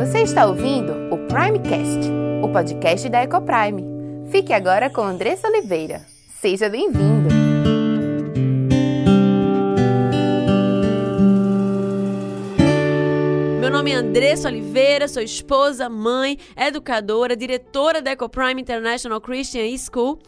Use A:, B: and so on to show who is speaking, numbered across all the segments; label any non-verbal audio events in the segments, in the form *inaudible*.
A: Você está ouvindo o Primecast, o podcast da Ecoprime. Fique agora com Andressa Oliveira. Seja bem-vindo!
B: Meu nome é Andressa Oliveira, sou esposa, mãe, educadora, diretora da Ecoprime International Christian School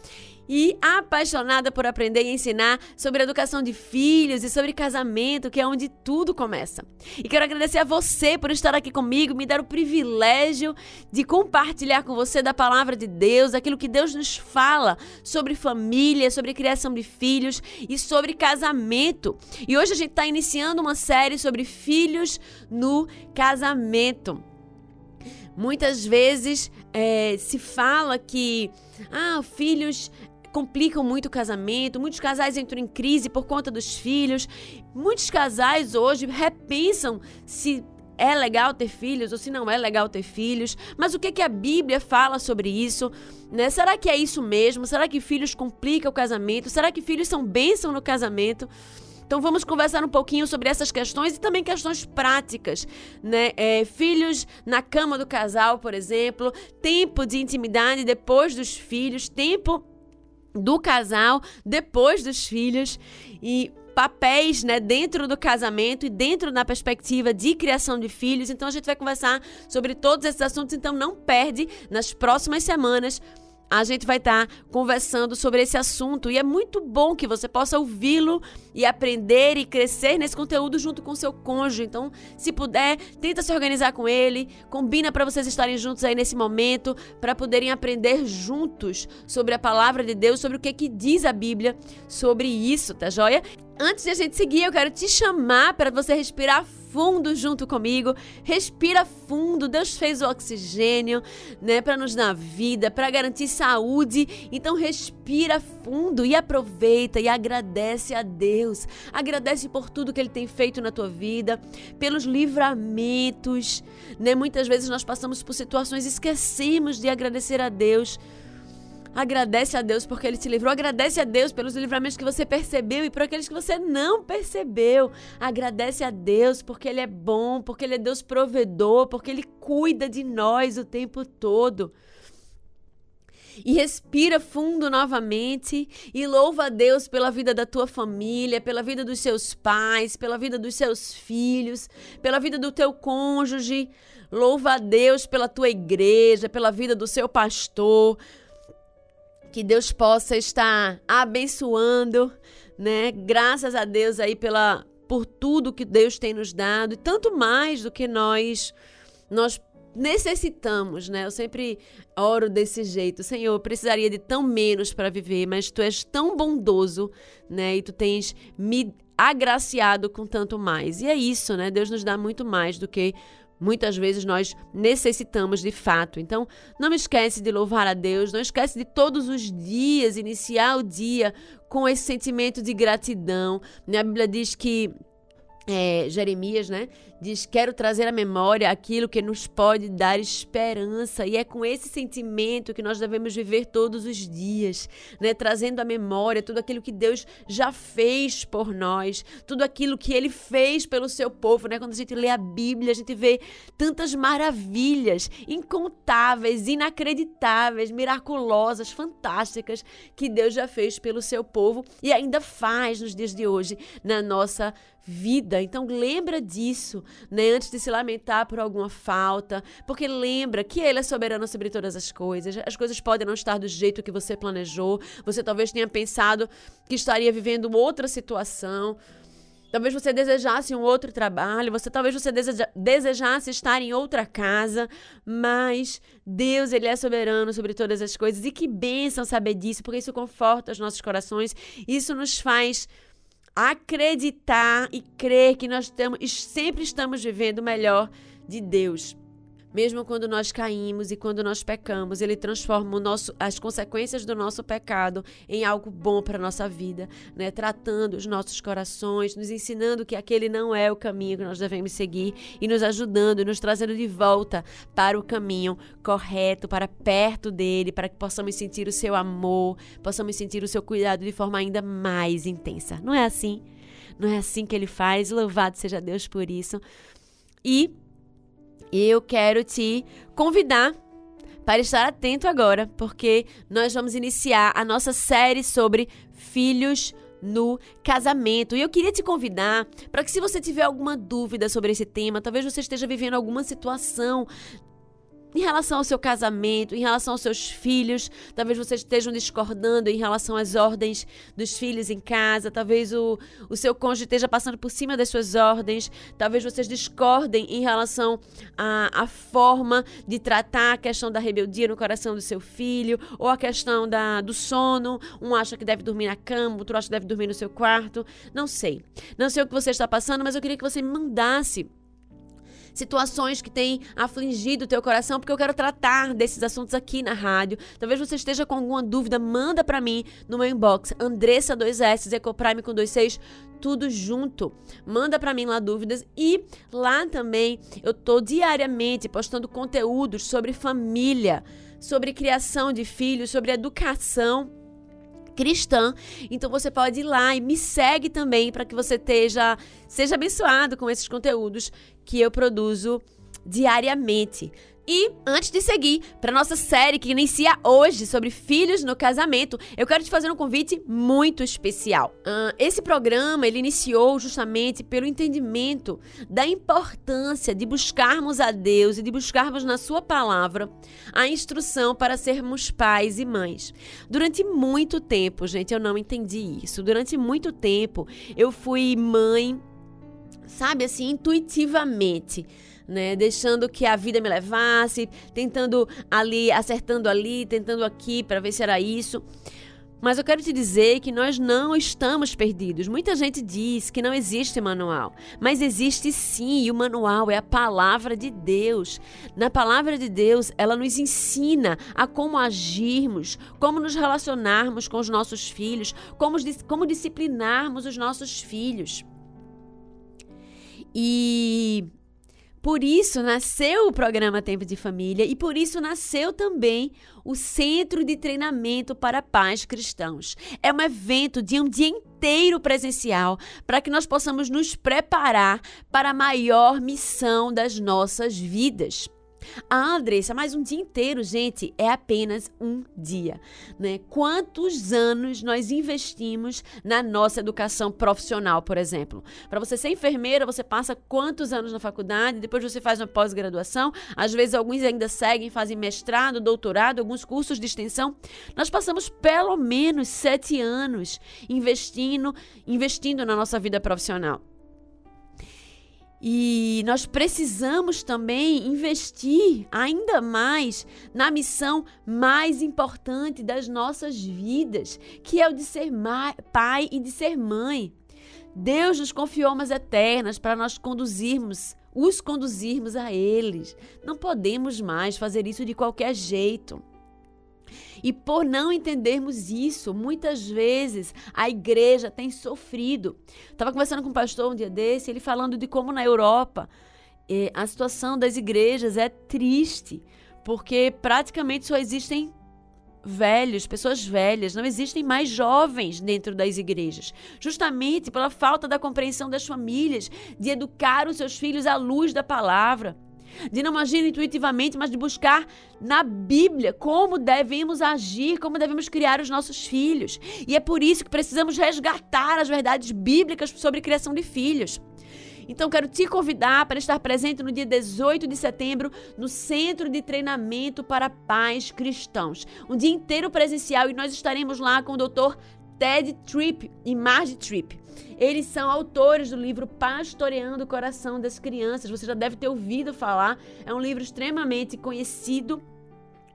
B: e apaixonada por aprender e ensinar sobre educação de filhos e sobre casamento, que é onde tudo começa. E quero agradecer a você por estar aqui comigo, me dar o privilégio de compartilhar com você da palavra de Deus, aquilo que Deus nos fala sobre família, sobre criação de filhos e sobre casamento. E hoje a gente está iniciando uma série sobre filhos no casamento. Muitas vezes é, se fala que ah, filhos complicam muito o casamento, muitos casais entram em crise por conta dos filhos. Muitos casais hoje repensam se é legal ter filhos ou se não é legal ter filhos. Mas o que, que a Bíblia fala sobre isso? Né? Será que é isso mesmo? Será que filhos complicam o casamento? Será que filhos são bênção no casamento? Então vamos conversar um pouquinho sobre essas questões e também questões práticas, né? É, filhos na cama do casal, por exemplo, tempo de intimidade depois dos filhos, tempo do casal depois dos filhos e papéis, né, dentro do casamento e dentro da perspectiva de criação de filhos. Então a gente vai conversar sobre todos esses assuntos, então não perde nas próximas semanas a gente vai estar tá conversando sobre esse assunto e é muito bom que você possa ouvi-lo e aprender e crescer nesse conteúdo junto com seu cônjuge. Então, se puder, tenta se organizar com ele, combina para vocês estarem juntos aí nesse momento, para poderem aprender juntos sobre a palavra de Deus, sobre o que que diz a Bíblia sobre isso, tá joia? Antes de a gente seguir, eu quero te chamar para você respirar fundo junto comigo. Respira fundo. Deus fez o oxigênio, né, para nos dar vida, para garantir saúde. Então respira fundo e aproveita e agradece a Deus. Agradece por tudo que ele tem feito na tua vida, pelos livramentos, né? Muitas vezes nós passamos por situações e esquecemos de agradecer a Deus Agradece a Deus porque Ele te livrou. Agradece a Deus pelos livramentos que você percebeu e por aqueles que você não percebeu. Agradece a Deus porque Ele é bom, porque Ele é Deus provedor, porque Ele cuida de nós o tempo todo. E respira fundo novamente e louva a Deus pela vida da tua família, pela vida dos seus pais, pela vida dos seus filhos, pela vida do teu cônjuge. Louva a Deus pela tua igreja, pela vida do seu pastor, que Deus possa estar abençoando, né? Graças a Deus aí pela por tudo que Deus tem nos dado e tanto mais do que nós nós necessitamos, né? Eu sempre oro desse jeito. Senhor, eu precisaria de tão menos para viver, mas tu és tão bondoso, né? E tu tens me agraciado com tanto mais. E é isso, né? Deus nos dá muito mais do que muitas vezes nós necessitamos de fato. Então, não esquece de louvar a Deus, não esquece de todos os dias iniciar o dia com esse sentimento de gratidão. A Bíblia diz que é, Jeremias, né? Diz: Quero trazer à memória aquilo que nos pode dar esperança. E é com esse sentimento que nós devemos viver todos os dias, né? Trazendo à memória tudo aquilo que Deus já fez por nós, tudo aquilo que Ele fez pelo seu povo, né? Quando a gente lê a Bíblia, a gente vê tantas maravilhas incontáveis, inacreditáveis, miraculosas, fantásticas que Deus já fez pelo seu povo e ainda faz nos dias de hoje na nossa vida. Então lembra disso, né, antes de se lamentar por alguma falta, porque lembra que ele é soberano sobre todas as coisas. As coisas podem não estar do jeito que você planejou. Você talvez tenha pensado que estaria vivendo outra situação. Talvez você desejasse um outro trabalho, você talvez você deseja, desejasse estar em outra casa, mas Deus, ele é soberano sobre todas as coisas. E que bênção saber disso, porque isso conforta os nossos corações, isso nos faz acreditar e crer que nós estamos, sempre estamos vivendo o melhor de Deus. Mesmo quando nós caímos e quando nós pecamos, Ele transforma nosso, as consequências do nosso pecado em algo bom para a nossa vida, né? tratando os nossos corações, nos ensinando que aquele não é o caminho que nós devemos seguir e nos ajudando e nos trazendo de volta para o caminho correto, para perto dele, para que possamos sentir o seu amor, possamos sentir o seu cuidado de forma ainda mais intensa. Não é assim? Não é assim que ele faz? Louvado seja Deus por isso. E eu quero te convidar para estar atento agora, porque nós vamos iniciar a nossa série sobre filhos no casamento. E eu queria te convidar para que, se você tiver alguma dúvida sobre esse tema, talvez você esteja vivendo alguma situação em relação ao seu casamento, em relação aos seus filhos, talvez vocês estejam discordando em relação às ordens dos filhos em casa, talvez o, o seu cônjuge esteja passando por cima das suas ordens, talvez vocês discordem em relação à, à forma de tratar a questão da rebeldia no coração do seu filho, ou a questão da, do sono. Um acha que deve dormir na cama, outro acha que deve dormir no seu quarto. Não sei. Não sei o que você está passando, mas eu queria que você me mandasse situações que têm afligido o teu coração, porque eu quero tratar desses assuntos aqui na rádio. Talvez você esteja com alguma dúvida, manda para mim no meu inbox, Andressa 2S, Ecoprime com 26, tudo junto. Manda para mim lá dúvidas e lá também eu tô diariamente postando conteúdos sobre família, sobre criação de filhos, sobre educação cristã. Então você pode ir lá e me segue também para que você esteja, seja abençoado com esses conteúdos que eu produzo diariamente. E antes de seguir para nossa série que inicia hoje sobre filhos no casamento, eu quero te fazer um convite muito especial. Uh, esse programa ele iniciou justamente pelo entendimento da importância de buscarmos a Deus e de buscarmos na Sua palavra a instrução para sermos pais e mães. Durante muito tempo, gente, eu não entendi isso. Durante muito tempo eu fui mãe, sabe assim, intuitivamente né? Deixando que a vida me levasse, tentando ali, acertando ali, tentando aqui para ver se era isso. Mas eu quero te dizer que nós não estamos perdidos. Muita gente diz que não existe manual, mas existe sim, e o manual é a palavra de Deus. Na palavra de Deus, ela nos ensina a como agirmos, como nos relacionarmos com os nossos filhos, como, como disciplinarmos os nossos filhos. E por isso nasceu o programa Tempo de Família e por isso nasceu também o Centro de Treinamento para Pais Cristãos. É um evento de um dia inteiro presencial para que nós possamos nos preparar para a maior missão das nossas vidas. Ah, Andressa, mas um dia inteiro, gente, é apenas um dia, né? Quantos anos nós investimos na nossa educação profissional, por exemplo? Para você ser enfermeira, você passa quantos anos na faculdade, depois você faz uma pós-graduação, às vezes alguns ainda seguem, fazem mestrado, doutorado, alguns cursos de extensão. Nós passamos pelo menos sete anos investindo, investindo na nossa vida profissional. E nós precisamos também investir ainda mais na missão mais importante das nossas vidas, que é o de ser pai e de ser mãe. Deus nos confiou almas eternas para nós conduzirmos, os conduzirmos a eles. Não podemos mais fazer isso de qualquer jeito. E por não entendermos isso, muitas vezes a igreja tem sofrido. Estava conversando com um pastor um dia desse, ele falando de como na Europa eh, a situação das igrejas é triste, porque praticamente só existem velhos, pessoas velhas, não existem mais jovens dentro das igrejas, justamente pela falta da compreensão das famílias, de educar os seus filhos à luz da palavra de não agir intuitivamente, mas de buscar na Bíblia como devemos agir, como devemos criar os nossos filhos. E é por isso que precisamos resgatar as verdades bíblicas sobre criação de filhos. Então, quero te convidar para estar presente no dia 18 de setembro no Centro de Treinamento para Pais Cristãos. Um dia inteiro presencial e nós estaremos lá com o doutor Ted Tripp e Marge Tripp. Eles são autores do livro Pastoreando o Coração das Crianças. Você já deve ter ouvido falar. É um livro extremamente conhecido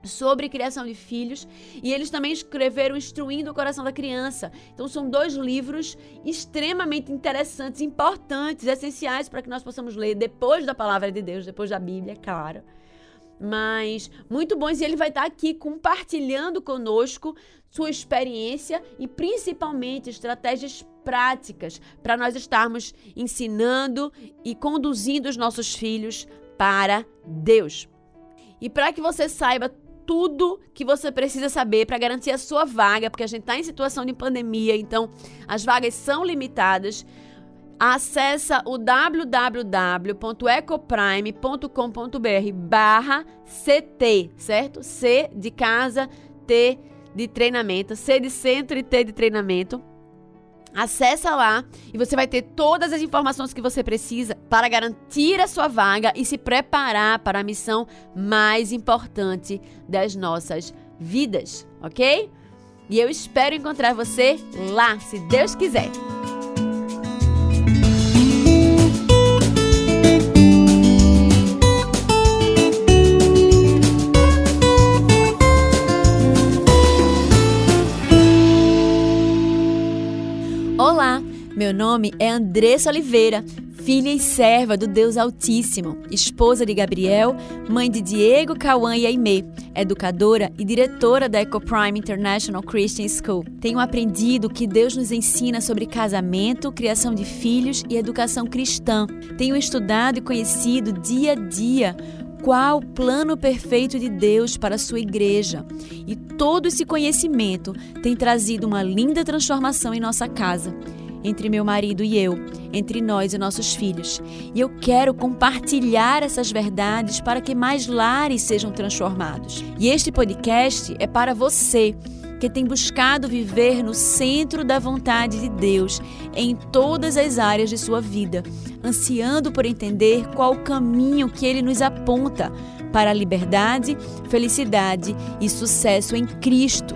B: sobre criação de filhos e eles também escreveram Instruindo o Coração da Criança. Então são dois livros extremamente interessantes, importantes, essenciais para que nós possamos ler depois da palavra de Deus, depois da Bíblia, é claro mas muito bons e ele vai estar aqui compartilhando conosco sua experiência e principalmente estratégias práticas para nós estarmos ensinando e conduzindo os nossos filhos para Deus. E para que você saiba tudo que você precisa saber para garantir a sua vaga, porque a gente está em situação de pandemia, então as vagas são limitadas. Acesse o www.ecoprime.com.br barra CT, certo? C de casa, T de treinamento, C de centro e T de treinamento. Acesse lá e você vai ter todas as informações que você precisa para garantir a sua vaga e se preparar para a missão mais importante das nossas vidas, ok? E eu espero encontrar você lá, se Deus quiser. Olá, meu nome é Andressa Oliveira, filha e serva do Deus Altíssimo, esposa de Gabriel, mãe de Diego, Cauã e Aimee, educadora e diretora da EcoPrime International Christian School. Tenho aprendido que Deus nos ensina sobre casamento, criação de filhos e educação cristã. Tenho estudado e conhecido dia a dia qual o plano perfeito de Deus para a sua igreja. E todo esse conhecimento tem trazido uma linda transformação em nossa casa, entre meu marido e eu, entre nós e nossos filhos. E eu quero compartilhar essas verdades para que mais lares sejam transformados. E este podcast é para você que tem buscado viver no centro da vontade de Deus em todas as áreas de sua vida, ansiando por entender qual o caminho que ele nos aponta para a liberdade, felicidade e sucesso em Cristo.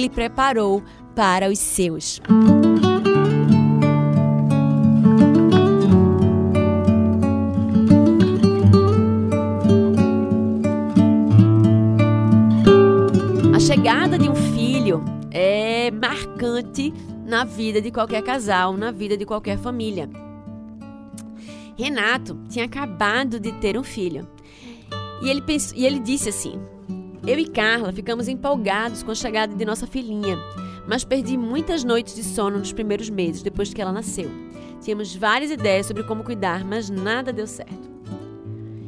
B: preparou para os seus. A chegada de um filho é marcante na vida de qualquer casal, na vida de qualquer família. Renato tinha acabado de ter um filho. E ele, pensou, e ele disse assim: Eu e Carla ficamos empolgados com a chegada de nossa filhinha, mas perdi muitas noites de sono nos primeiros meses depois que ela nasceu. Tínhamos várias ideias sobre como cuidar, mas nada deu certo.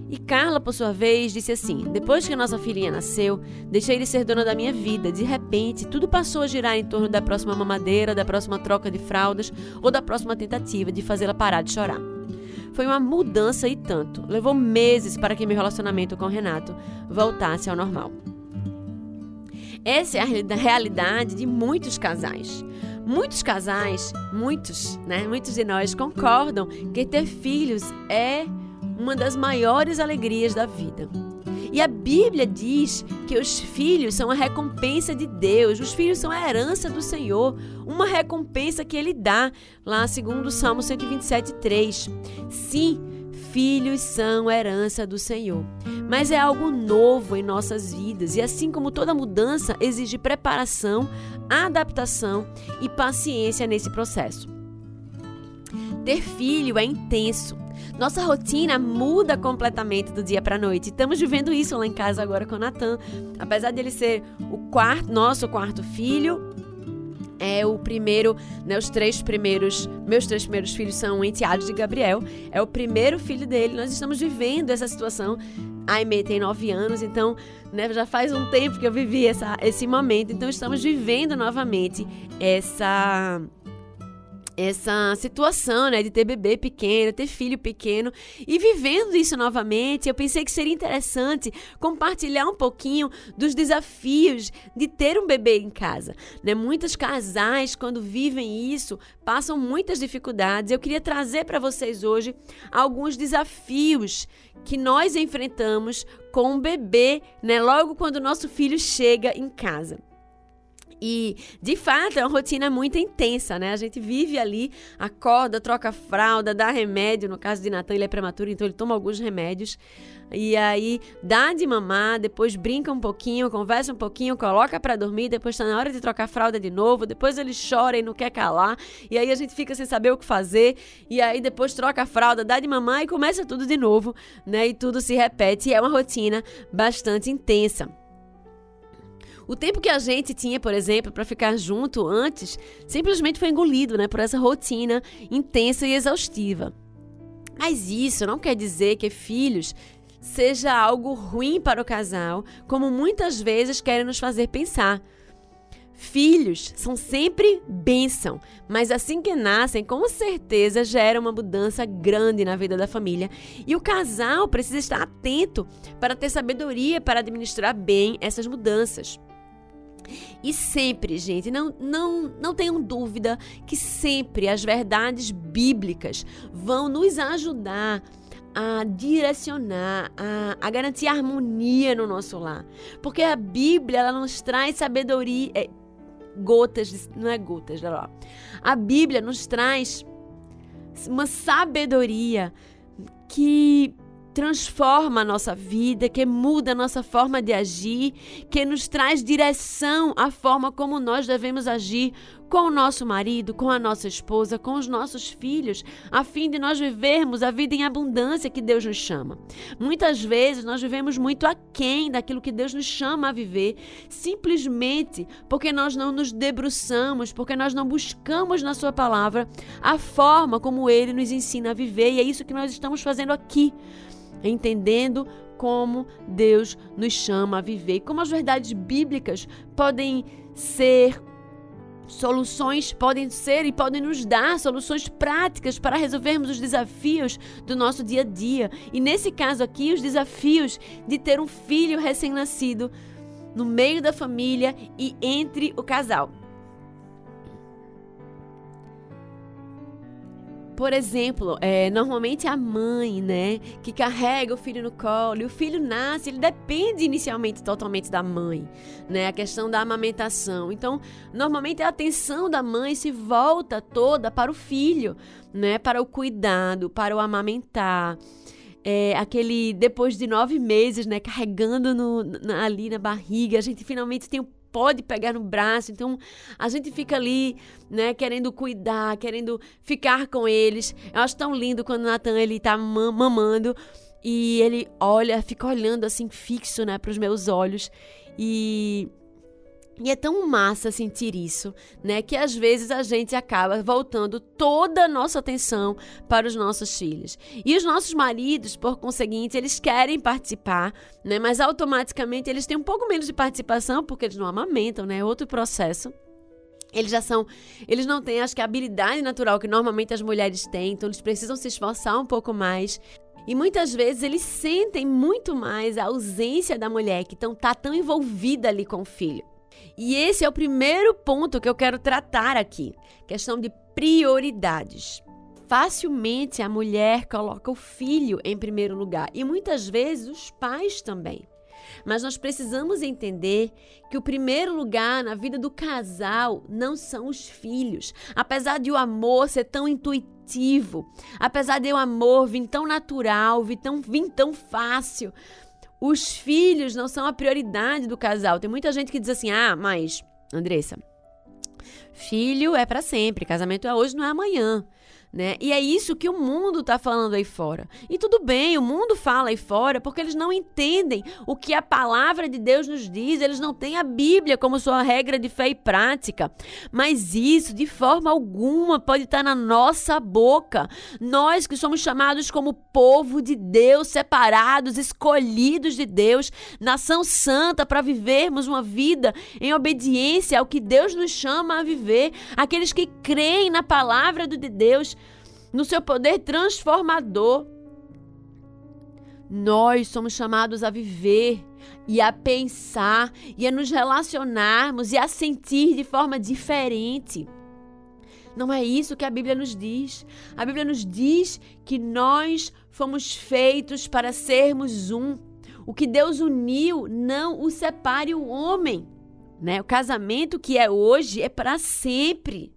B: E Carla, por sua vez, disse assim: Depois que a nossa filhinha nasceu, deixei de ser dona da minha vida. De repente, tudo passou a girar em torno da próxima mamadeira, da próxima troca de fraldas ou da próxima tentativa de fazê-la parar de chorar. Foi uma mudança e tanto. Levou meses para que meu relacionamento com o Renato voltasse ao normal. Essa é a realidade de muitos casais. Muitos casais, muitos, né? Muitos de nós concordam que ter filhos é uma das maiores alegrias da vida. E a Bíblia diz que os filhos são a recompensa de Deus, os filhos são a herança do Senhor, uma recompensa que Ele dá, lá segundo o Salmo 127, 3. Sim, filhos são a herança do Senhor. Mas é algo novo em nossas vidas, e assim como toda mudança exige preparação, adaptação e paciência nesse processo. Ter filho é intenso, nossa rotina muda completamente do dia para noite. Estamos vivendo isso lá em casa agora com o Natan. Apesar dele ser o quarto, nosso quarto filho, é o primeiro, né, os três primeiros, meus três primeiros filhos são enteados de Gabriel, é o primeiro filho dele. Nós estamos vivendo essa situação. A Aimee tem nove anos, então né, já faz um tempo que eu vivi essa, esse momento. Então estamos vivendo novamente essa essa situação, né, de ter bebê pequeno, ter filho pequeno e vivendo isso novamente, eu pensei que seria interessante compartilhar um pouquinho dos desafios de ter um bebê em casa, né? Muitos casais quando vivem isso passam muitas dificuldades. Eu queria trazer para vocês hoje alguns desafios que nós enfrentamos com um bebê, né, logo quando o nosso filho chega em casa. E, de fato, é uma rotina muito intensa, né? A gente vive ali, acorda, troca fralda, dá remédio. No caso de Natan, ele é prematuro, então ele toma alguns remédios. E aí, dá de mamar, depois brinca um pouquinho, conversa um pouquinho, coloca para dormir, depois tá na hora de trocar fralda de novo, depois ele chora e não quer calar. E aí a gente fica sem saber o que fazer. E aí depois troca a fralda, dá de mamar e começa tudo de novo, né? E tudo se repete. E é uma rotina bastante intensa. O tempo que a gente tinha, por exemplo, para ficar junto antes, simplesmente foi engolido, né, por essa rotina intensa e exaustiva. Mas isso não quer dizer que filhos seja algo ruim para o casal, como muitas vezes querem nos fazer pensar. Filhos são sempre bênção, mas assim que nascem, com certeza gera uma mudança grande na vida da família. E o casal precisa estar atento para ter sabedoria para administrar bem essas mudanças. E sempre, gente, não, não, não tenham dúvida que sempre as verdades bíblicas vão nos ajudar a direcionar, a, a garantir harmonia no nosso lar. Porque a Bíblia, ela nos traz sabedoria, é, gotas, não é gotas, lá. A Bíblia nos traz uma sabedoria que transforma a nossa vida, que muda a nossa forma de agir, que nos traz direção à forma como nós devemos agir com o nosso marido, com a nossa esposa, com os nossos filhos, a fim de nós vivermos a vida em abundância que Deus nos chama. Muitas vezes nós vivemos muito aquém daquilo que Deus nos chama a viver, simplesmente porque nós não nos debruçamos, porque nós não buscamos na Sua palavra a forma como Ele nos ensina a viver, e é isso que nós estamos fazendo aqui entendendo como Deus nos chama a viver, como as verdades bíblicas podem ser soluções, podem ser e podem nos dar soluções práticas para resolvermos os desafios do nosso dia a dia. E nesse caso aqui, os desafios de ter um filho recém-nascido no meio da família e entre o casal. Por exemplo, é, normalmente a mãe, né, que carrega o filho no colo, e o filho nasce, ele depende inicialmente totalmente da mãe, né, a questão da amamentação. Então, normalmente a atenção da mãe se volta toda para o filho, né, para o cuidado, para o amamentar. É, aquele depois de nove meses, né, carregando no, na, ali na barriga, a gente finalmente tem o pode pegar no braço. Então a gente fica ali, né, querendo cuidar, querendo ficar com eles. Eu acho tão lindo quando o Natan ele tá mamando e ele olha, fica olhando assim fixo, né, para os meus olhos e e é tão massa sentir isso, né? Que às vezes a gente acaba voltando toda a nossa atenção para os nossos filhos. E os nossos maridos, por conseguinte, eles querem participar, né? Mas automaticamente eles têm um pouco menos de participação porque eles não amamentam, né? É outro processo. Eles já são, eles não têm, acho que a habilidade natural que normalmente as mulheres têm, então eles precisam se esforçar um pouco mais. E muitas vezes eles sentem muito mais a ausência da mulher que tão, tá tão envolvida ali com o filho. E esse é o primeiro ponto que eu quero tratar aqui: questão de prioridades. Facilmente a mulher coloca o filho em primeiro lugar e muitas vezes os pais também. Mas nós precisamos entender que o primeiro lugar na vida do casal não são os filhos. Apesar de o amor ser tão intuitivo, apesar de o amor vir tão natural, vir tão, vir tão fácil, os filhos não são a prioridade do casal. Tem muita gente que diz assim: ah, mas, Andressa, filho é para sempre, casamento é hoje, não é amanhã né? E é isso que o mundo está falando aí fora. E tudo bem, o mundo fala aí fora porque eles não entendem o que a palavra de Deus nos diz, eles não têm a Bíblia como sua regra de fé e prática. Mas isso, de forma alguma, pode estar na nossa boca. Nós que somos chamados como povo de Deus, separados, escolhidos de Deus, nação santa para vivermos uma vida em obediência ao que Deus nos chama a viver, aqueles que creem na palavra de Deus no seu poder transformador. Nós somos chamados a viver e a pensar e a nos relacionarmos e a sentir de forma diferente. Não é isso que a Bíblia nos diz. A Bíblia nos diz que nós fomos feitos para sermos um. O que Deus uniu, não o separe o homem. né? O casamento que é hoje é para sempre.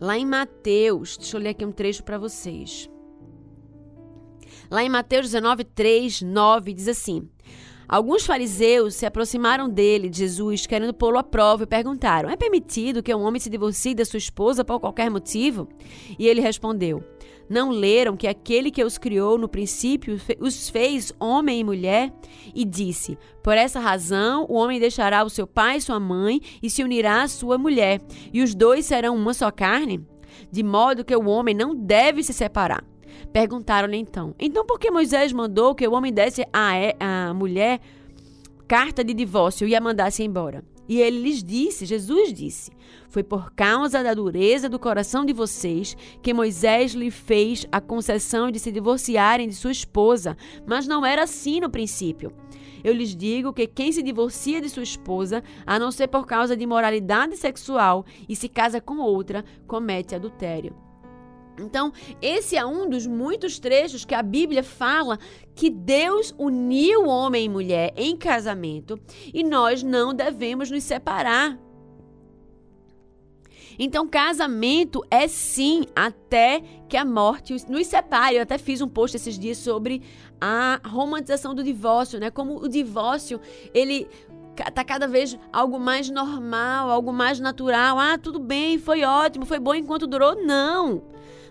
B: Lá em Mateus, deixa eu ler aqui um trecho para vocês. Lá em Mateus 19, 3, 9, diz assim: Alguns fariseus se aproximaram dele, de Jesus, querendo pô-lo à prova, e perguntaram: É permitido que um homem se divorcie da sua esposa por qualquer motivo? E ele respondeu: Não leram que aquele que os criou no princípio os fez homem e mulher? E disse: Por essa razão o homem deixará o seu pai e sua mãe e se unirá à sua mulher, e os dois serão uma só carne? De modo que o homem não deve se separar. Perguntaram-lhe então: Então por que Moisés mandou que o homem desse à, mulher carta de divórcio e a mandasse embora? E ele lhes disse, Jesus disse: Foi por causa da dureza do coração de vocês que Moisés lhe fez a concessão de se divorciarem de sua esposa, mas não era assim no princípio. Eu lhes digo que quem se divorcia de sua esposa, a não ser por causa de imoralidade sexual, e se casa com outra, comete adultério. Então, esse é um dos muitos trechos que a Bíblia fala que Deus uniu homem e mulher em casamento e nós não devemos nos separar. Então, casamento é sim até que a morte nos separe. Eu até fiz um post esses dias sobre a romantização do divórcio, né? Como o divórcio, ele tá cada vez algo mais normal, algo mais natural. Ah, tudo bem, foi ótimo, foi bom enquanto durou. Não.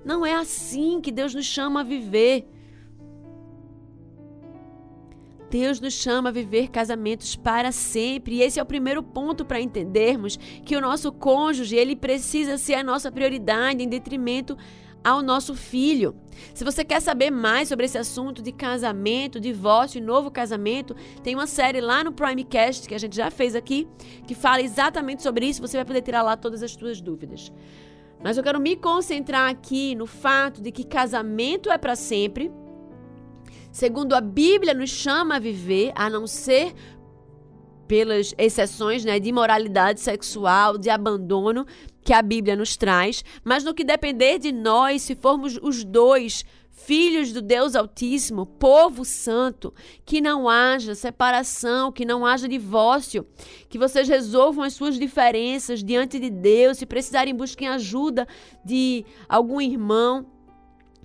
B: Não é assim que Deus nos chama a viver. Deus nos chama a viver casamentos para sempre. E esse é o primeiro ponto para entendermos que o nosso cônjuge, ele precisa ser a nossa prioridade em detrimento ao nosso filho. Se você quer saber mais sobre esse assunto de casamento, divórcio e novo casamento, tem uma série lá no Primecast que a gente já fez aqui, que fala exatamente sobre isso. Você vai poder tirar lá todas as suas dúvidas. Mas eu quero me concentrar aqui no fato de que casamento é para sempre. Segundo a Bíblia nos chama a viver, a não ser pelas exceções né, de imoralidade sexual, de abandono que a Bíblia nos traz, mas no que depender de nós, se formos os dois filhos do Deus Altíssimo, povo santo, que não haja separação, que não haja divórcio, que vocês resolvam as suas diferenças diante de Deus, se precisarem busquem ajuda de algum irmão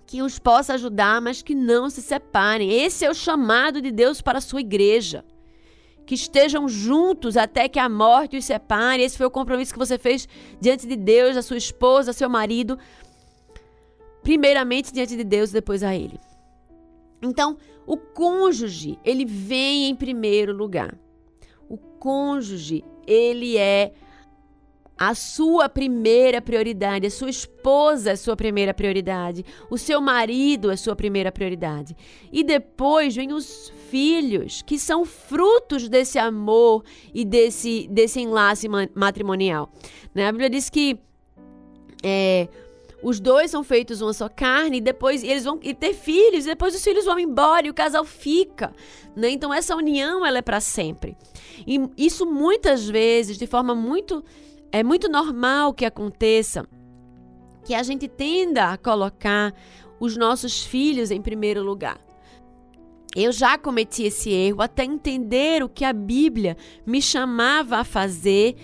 B: que os possa ajudar, mas que não se separem. Esse é o chamado de Deus para a sua igreja. Que estejam juntos até que a morte os separe. Esse foi o compromisso que você fez diante de Deus, a sua esposa, seu marido primeiramente diante de Deus, depois a ele. Então, o cônjuge, ele vem em primeiro lugar. O cônjuge, ele é a sua primeira prioridade, a sua esposa é a sua primeira prioridade, o seu marido é a sua primeira prioridade. E depois vem os filhos, que são frutos desse amor e desse, desse enlace matrimonial. Né? A Bíblia diz que é, os dois são feitos uma só carne, e depois eles vão ter filhos, e depois os filhos vão embora e o casal fica. Né? Então essa união ela é para sempre. E isso muitas vezes, de forma muito. É muito normal que aconteça que a gente tenda a colocar os nossos filhos em primeiro lugar. Eu já cometi esse erro até entender o que a Bíblia me chamava a fazer,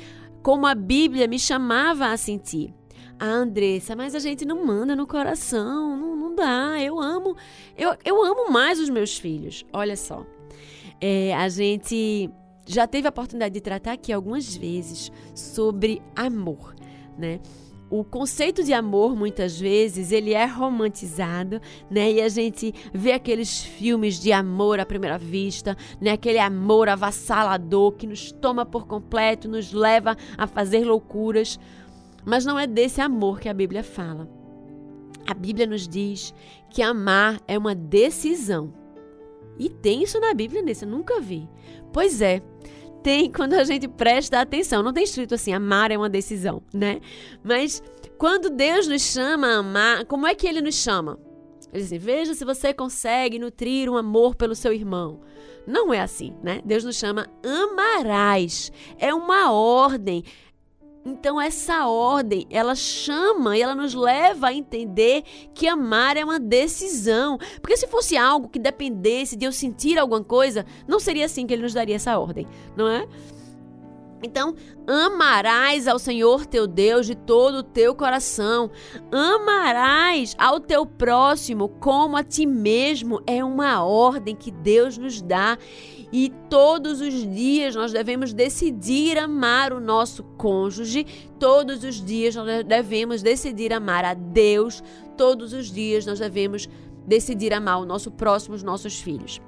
B: como a Bíblia me chamava a sentir. Ah, Andressa, mas a gente não manda no coração, não, não dá. Eu amo, eu, eu amo mais os meus filhos. Olha só, é, a gente já teve a oportunidade de tratar aqui algumas vezes sobre amor, né? O conceito de amor, muitas vezes, ele é romantizado, né? E a gente vê aqueles filmes de amor à primeira vista, né? Aquele amor avassalador que nos toma por completo, nos leva a fazer loucuras. Mas não é desse amor que a Bíblia fala. A Bíblia nos diz que amar é uma decisão. E tem isso na Bíblia nesse, eu nunca vi. Pois é, tem *laughs* quando a gente presta atenção. Não tem escrito assim, amar é uma decisão, né? Mas quando Deus nos chama a amar, como é que ele nos chama? Ele diz assim, veja se você consegue nutrir um amor pelo seu irmão. Não é assim, né? Deus nos chama amarás. É uma ordem, então essa ordem, ela chama e ela nos leva a entender que amar é uma decisão. Porque se fosse algo que dependesse de eu sentir alguma coisa, não seria assim que ele nos daria essa ordem, não é? Então, amarás ao Senhor teu Deus de todo o teu coração, amarás ao teu próximo como a ti mesmo. É uma ordem que Deus nos dá e todos os dias nós devemos decidir amar o nosso cônjuge, todos os dias nós devemos decidir amar a Deus, todos os dias nós devemos decidir amar o nosso próximo, os nossos filhos.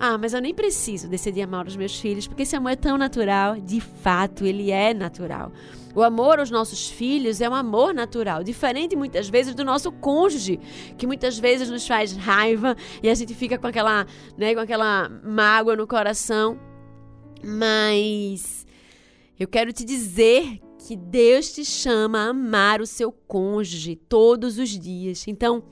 B: Ah, mas eu nem preciso decidir amar os meus filhos, porque esse amor é tão natural. De fato, ele é natural. O amor aos nossos filhos é um amor natural, diferente muitas vezes do nosso cônjuge, que muitas vezes nos faz raiva e a gente fica com aquela, né, com aquela mágoa no coração. Mas eu quero te dizer que Deus te chama a amar o seu cônjuge todos os dias. Então,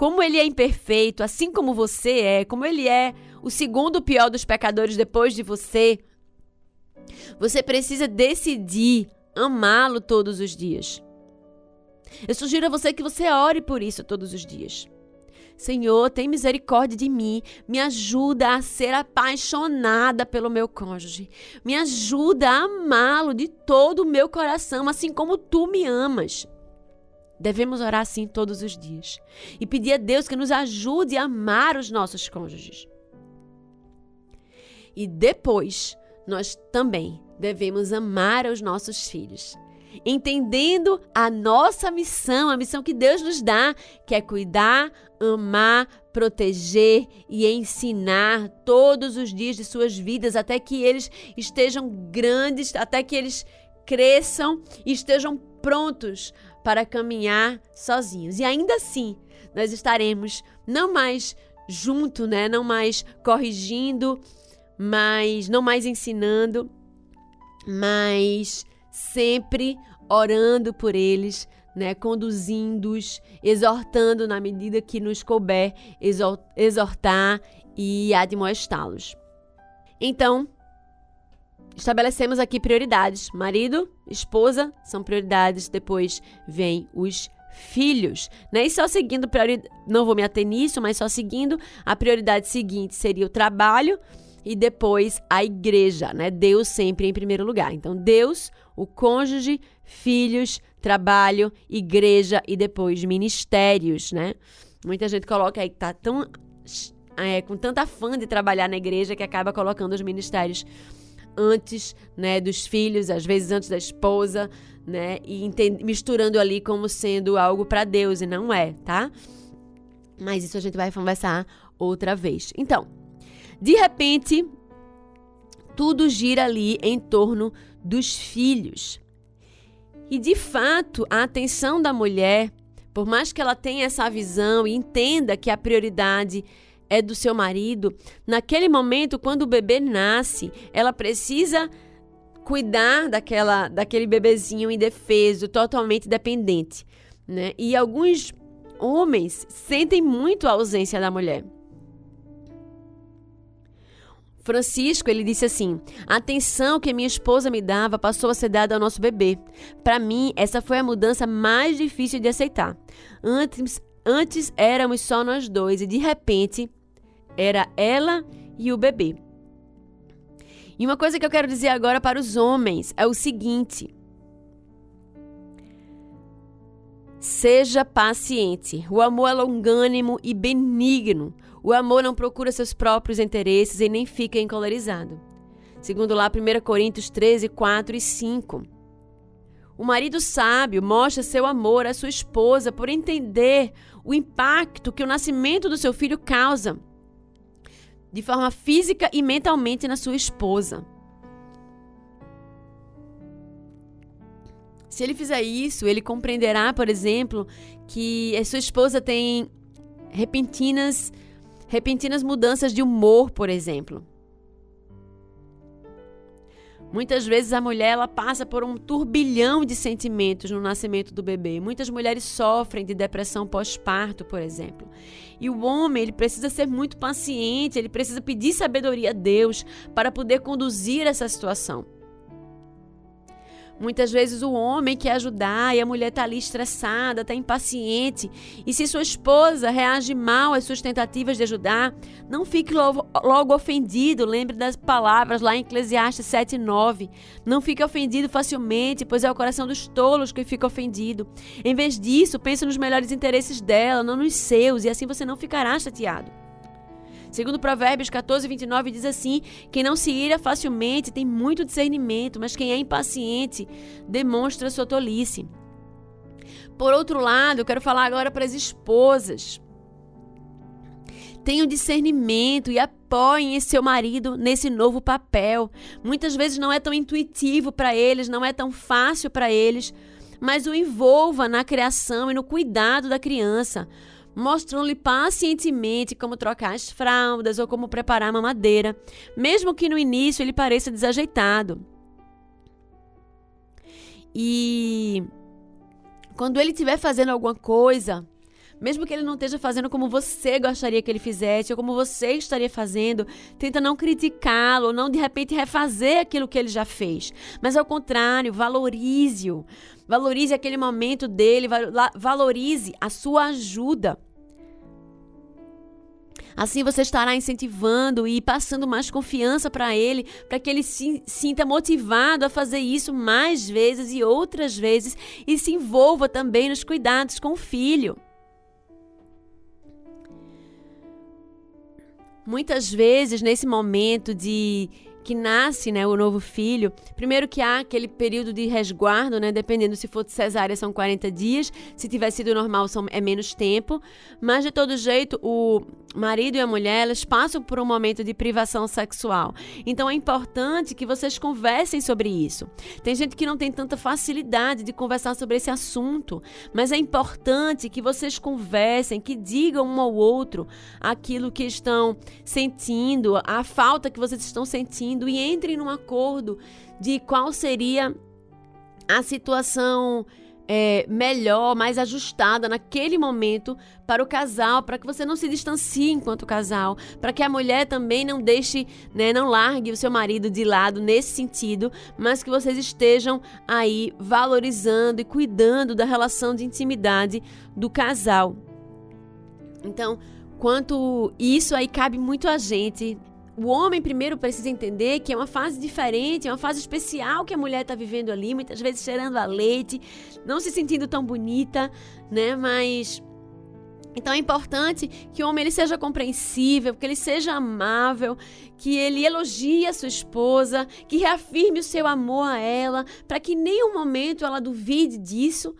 B: como ele é imperfeito, assim como você é, como ele é o segundo pior dos pecadores depois de você, você precisa decidir amá-lo todos os dias. Eu sugiro a você que você ore por isso todos os dias. Senhor, tem misericórdia de mim, me ajuda a ser apaixonada pelo meu cônjuge, me ajuda a amá-lo de todo o meu coração, assim como tu me amas. Devemos orar assim todos os dias e pedir a Deus que nos ajude a amar os nossos cônjuges. E depois, nós também devemos amar os nossos filhos, entendendo a nossa missão, a missão que Deus nos dá, que é cuidar, amar, proteger e ensinar todos os dias de suas vidas até que eles estejam grandes, até que eles cresçam e estejam prontos para caminhar sozinhos. E ainda assim, nós estaremos não mais junto, né? Não mais corrigindo, mas não mais ensinando, mas sempre orando por eles, né, conduzindo-os, exortando na medida que nos couber exortar e admoestá-los. Então, estabelecemos aqui prioridades. Marido, esposa são prioridades, depois vem os filhos, né? E só seguindo prioridade, não vou me ater nisso, mas só seguindo a prioridade seguinte seria o trabalho e depois a igreja, né? Deus sempre em primeiro lugar. Então, Deus, o cônjuge, filhos, trabalho, igreja e depois ministérios, né? Muita gente coloca aí que tá tão é, com tanta fã de trabalhar na igreja que acaba colocando os ministérios antes, né, dos filhos, às vezes antes da esposa, né, e misturando ali como sendo algo para Deus e não é, tá? Mas isso a gente vai conversar outra vez. Então, de repente, tudo gira ali em torno dos filhos. E de fato, a atenção da mulher, por mais que ela tenha essa visão e entenda que a prioridade é do seu marido, naquele momento, quando o bebê nasce, ela precisa cuidar daquela, daquele bebezinho indefeso, totalmente dependente. Né? E alguns homens sentem muito a ausência da mulher. Francisco, ele disse assim: a atenção que minha esposa me dava passou a ser dada ao nosso bebê. Para mim, essa foi a mudança mais difícil de aceitar. Antes, antes éramos só nós dois e de repente era ela e o bebê. E uma coisa que eu quero dizer agora para os homens é o seguinte: Seja paciente. O amor é longânimo e benigno. O amor não procura seus próprios interesses e nem fica encolorizado. Segundo lá 1 Coríntios 13, 4 e 5. O marido sábio mostra seu amor à sua esposa por entender o impacto que o nascimento do seu filho causa, de forma física e mentalmente, na sua esposa. Se ele fizer isso, ele compreenderá, por exemplo, que a sua esposa tem repentinas repentinas mudanças de humor, por exemplo. Muitas vezes a mulher ela passa por um turbilhão de sentimentos no nascimento do bebê. Muitas mulheres sofrem de depressão pós-parto, por exemplo. E o homem ele precisa ser muito paciente, ele precisa pedir sabedoria a Deus para poder conduzir essa situação. Muitas vezes o homem quer ajudar e a mulher está ali estressada, está impaciente. E se sua esposa reage mal às suas tentativas de ajudar, não fique logo, logo ofendido. Lembre das palavras lá em Eclesiastes 7,9. Não fique ofendido facilmente, pois é o coração dos tolos que fica ofendido. Em vez disso, pense nos melhores interesses dela, não nos seus, e assim você não ficará chateado. Segundo Provérbios 14, 29, diz assim: Quem não se ira facilmente tem muito discernimento, mas quem é impaciente demonstra sua tolice. Por outro lado, eu quero falar agora para as esposas. Tenham discernimento e apoiem seu marido nesse novo papel. Muitas vezes não é tão intuitivo para eles, não é tão fácil para eles, mas o envolva na criação e no cuidado da criança mostrando-lhe pacientemente como trocar as fraldas ou como preparar a mamadeira, mesmo que no início ele pareça desajeitado. E quando ele estiver fazendo alguma coisa, mesmo que ele não esteja fazendo como você gostaria que ele fizesse, ou como você estaria fazendo, tenta não criticá-lo, não de repente refazer aquilo que ele já fez. Mas ao contrário, valorize-o. Valorize aquele momento dele, valorize a sua ajuda. Assim você estará incentivando e passando mais confiança para ele, para que ele se sinta motivado a fazer isso mais vezes e outras vezes e se envolva também nos cuidados com o filho. Muitas vezes, nesse momento de que nasce, né, o novo filho, primeiro que há aquele período de resguardo, né, dependendo se for de cesárea são 40 dias, se tiver sido normal são, é menos tempo, mas de todo jeito o marido e a mulher, elas passam por um momento de privação sexual. Então é importante que vocês conversem sobre isso. Tem gente que não tem tanta facilidade de conversar sobre esse assunto, mas é importante que vocês conversem, que digam um ao outro aquilo que estão sentindo, a falta que vocês estão sentindo e entrem num acordo de qual seria a situação é, melhor, mais ajustada naquele momento para o casal, para que você não se distancie enquanto casal, para que a mulher também não deixe, né, não largue o seu marido de lado nesse sentido, mas que vocês estejam aí valorizando e cuidando da relação de intimidade do casal. Então, quanto isso aí cabe muito a gente o homem primeiro precisa entender que é uma fase diferente, é uma fase especial que a mulher está vivendo ali, muitas vezes cheirando a leite, não se sentindo tão bonita, né? Mas então é importante que o homem ele seja compreensível, que ele seja amável, que ele elogie a sua esposa, que reafirme o seu amor a ela, para que em nenhum momento ela duvide disso,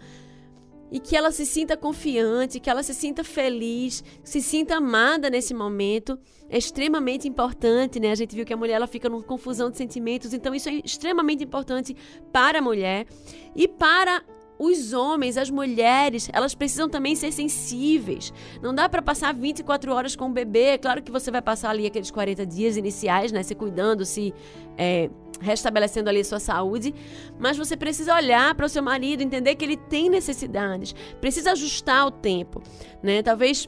B: e que ela se sinta confiante, que ela se sinta feliz, se sinta amada nesse momento. É extremamente importante, né? A gente viu que a mulher ela fica numa confusão de sentimentos, então isso é extremamente importante para a mulher e para os homens, as mulheres, elas precisam também ser sensíveis. Não dá para passar 24 horas com o bebê. Claro que você vai passar ali aqueles 40 dias iniciais, né? Se cuidando, se é, restabelecendo ali sua saúde. Mas você precisa olhar para o seu marido, entender que ele tem necessidades. Precisa ajustar o tempo, né? Talvez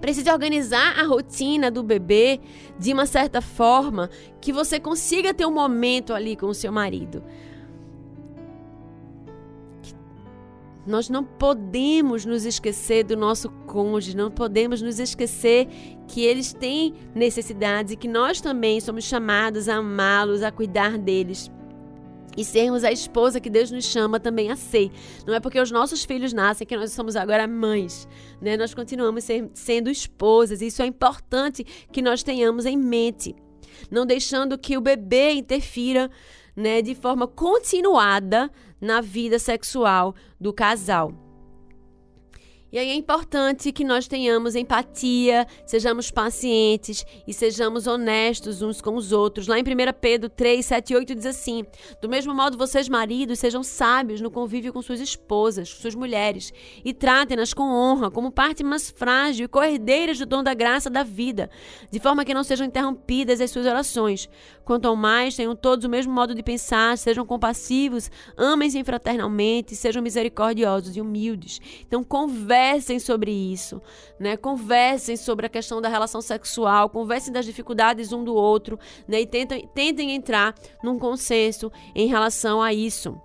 B: Precise organizar a rotina do bebê de uma certa forma que você consiga ter um momento ali com o seu marido. Nós não podemos nos esquecer do nosso cônjuge, não podemos nos esquecer que eles têm necessidades e que nós também somos chamados a amá-los, a cuidar deles. E sermos a esposa que Deus nos chama também a ser. Não é porque os nossos filhos nascem que nós somos agora mães. Né? Nós continuamos ser, sendo esposas. Isso é importante que nós tenhamos em mente. Não deixando que o bebê interfira né, de forma continuada na vida sexual do casal. E aí é importante que nós tenhamos empatia, sejamos pacientes e sejamos honestos uns com os outros. Lá em 1 Pedro 3, 7 e 8 diz assim: Do mesmo modo, vocês, maridos, sejam sábios no convívio com suas esposas, suas mulheres, e tratem-nas com honra, como parte mais frágil e cordeiras do dom da graça da vida, de forma que não sejam interrompidas as suas orações. Quanto ao mais, tenham todos o mesmo modo de pensar, sejam compassivos, amem-se fraternalmente, sejam misericordiosos e humildes. Então, converse conversem sobre isso, né? Conversem sobre a questão da relação sexual, conversem das dificuldades um do outro, né? E tentem, tentem entrar num consenso em relação a isso.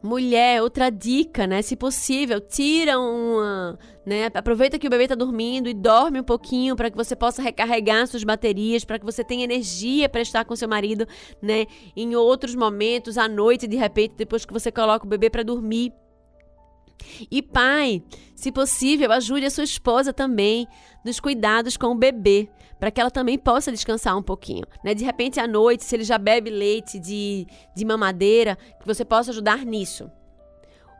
B: Mulher, outra dica, né? Se possível, tira uma, né? Aproveita que o bebê tá dormindo e dorme um pouquinho para que você possa recarregar suas baterias, para que você tenha energia para estar com seu marido, né? Em outros momentos, à noite, de repente, depois que você coloca o bebê para dormir. E pai, se possível, ajude a sua esposa também nos cuidados com o bebê, para que ela também possa descansar um pouquinho, né? De repente à noite, se ele já bebe leite de, de mamadeira, que você possa ajudar nisso.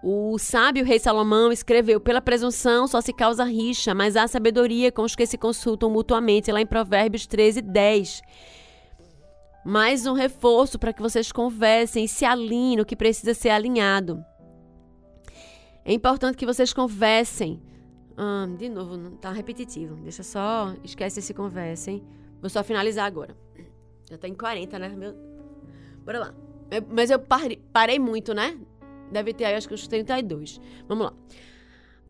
B: O sábio rei Salomão escreveu: Pela presunção só se causa rixa, mas há sabedoria com os que se consultam mutuamente, lá em Provérbios 13, 10. Mais um reforço para que vocês conversem e se alinhem no que precisa ser alinhado. É importante que vocês conversem. Ah, de novo, tá repetitivo. Deixa só. Esquece esse conversem. Vou só finalizar agora. Já tá em 40, né? Meu... Bora lá. Mas eu parei, parei muito, né? Deve ter aí, acho que uns 32. Vamos lá.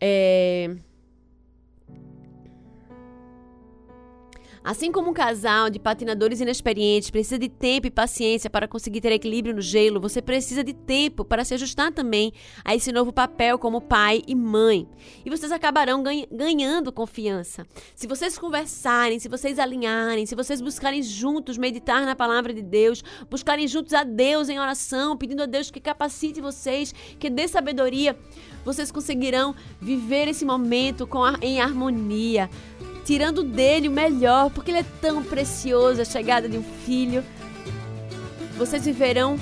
B: É. Assim como um casal de patinadores inexperientes precisa de tempo e paciência para conseguir ter equilíbrio no gelo, você precisa de tempo para se ajustar também a esse novo papel como pai e mãe. E vocês acabarão ganhando confiança. Se vocês conversarem, se vocês alinharem, se vocês buscarem juntos meditar na palavra de Deus, buscarem juntos a Deus em oração, pedindo a Deus que capacite vocês, que dê sabedoria, vocês conseguirão viver esse momento a, em harmonia tirando dele o melhor, porque ele é tão precioso a chegada de um filho. Vocês viverão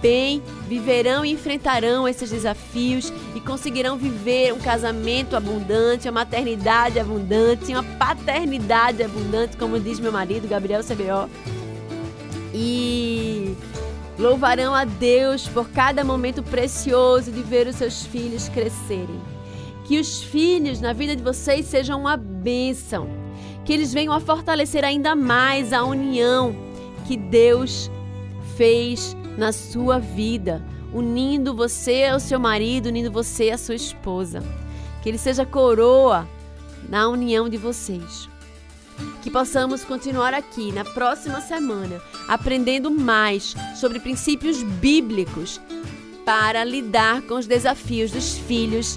B: bem, viverão e enfrentarão esses desafios e conseguirão viver um casamento abundante, uma maternidade abundante, uma paternidade abundante, como diz meu marido, Gabriel CBO. E louvarão a Deus por cada momento precioso de ver os seus filhos crescerem. Que os filhos na vida de vocês sejam uma bênção. Que eles venham a fortalecer ainda mais a união que Deus fez na sua vida, unindo você ao seu marido, unindo você à sua esposa. Que ele seja coroa na união de vocês. Que possamos continuar aqui na próxima semana aprendendo mais sobre princípios bíblicos para lidar com os desafios dos filhos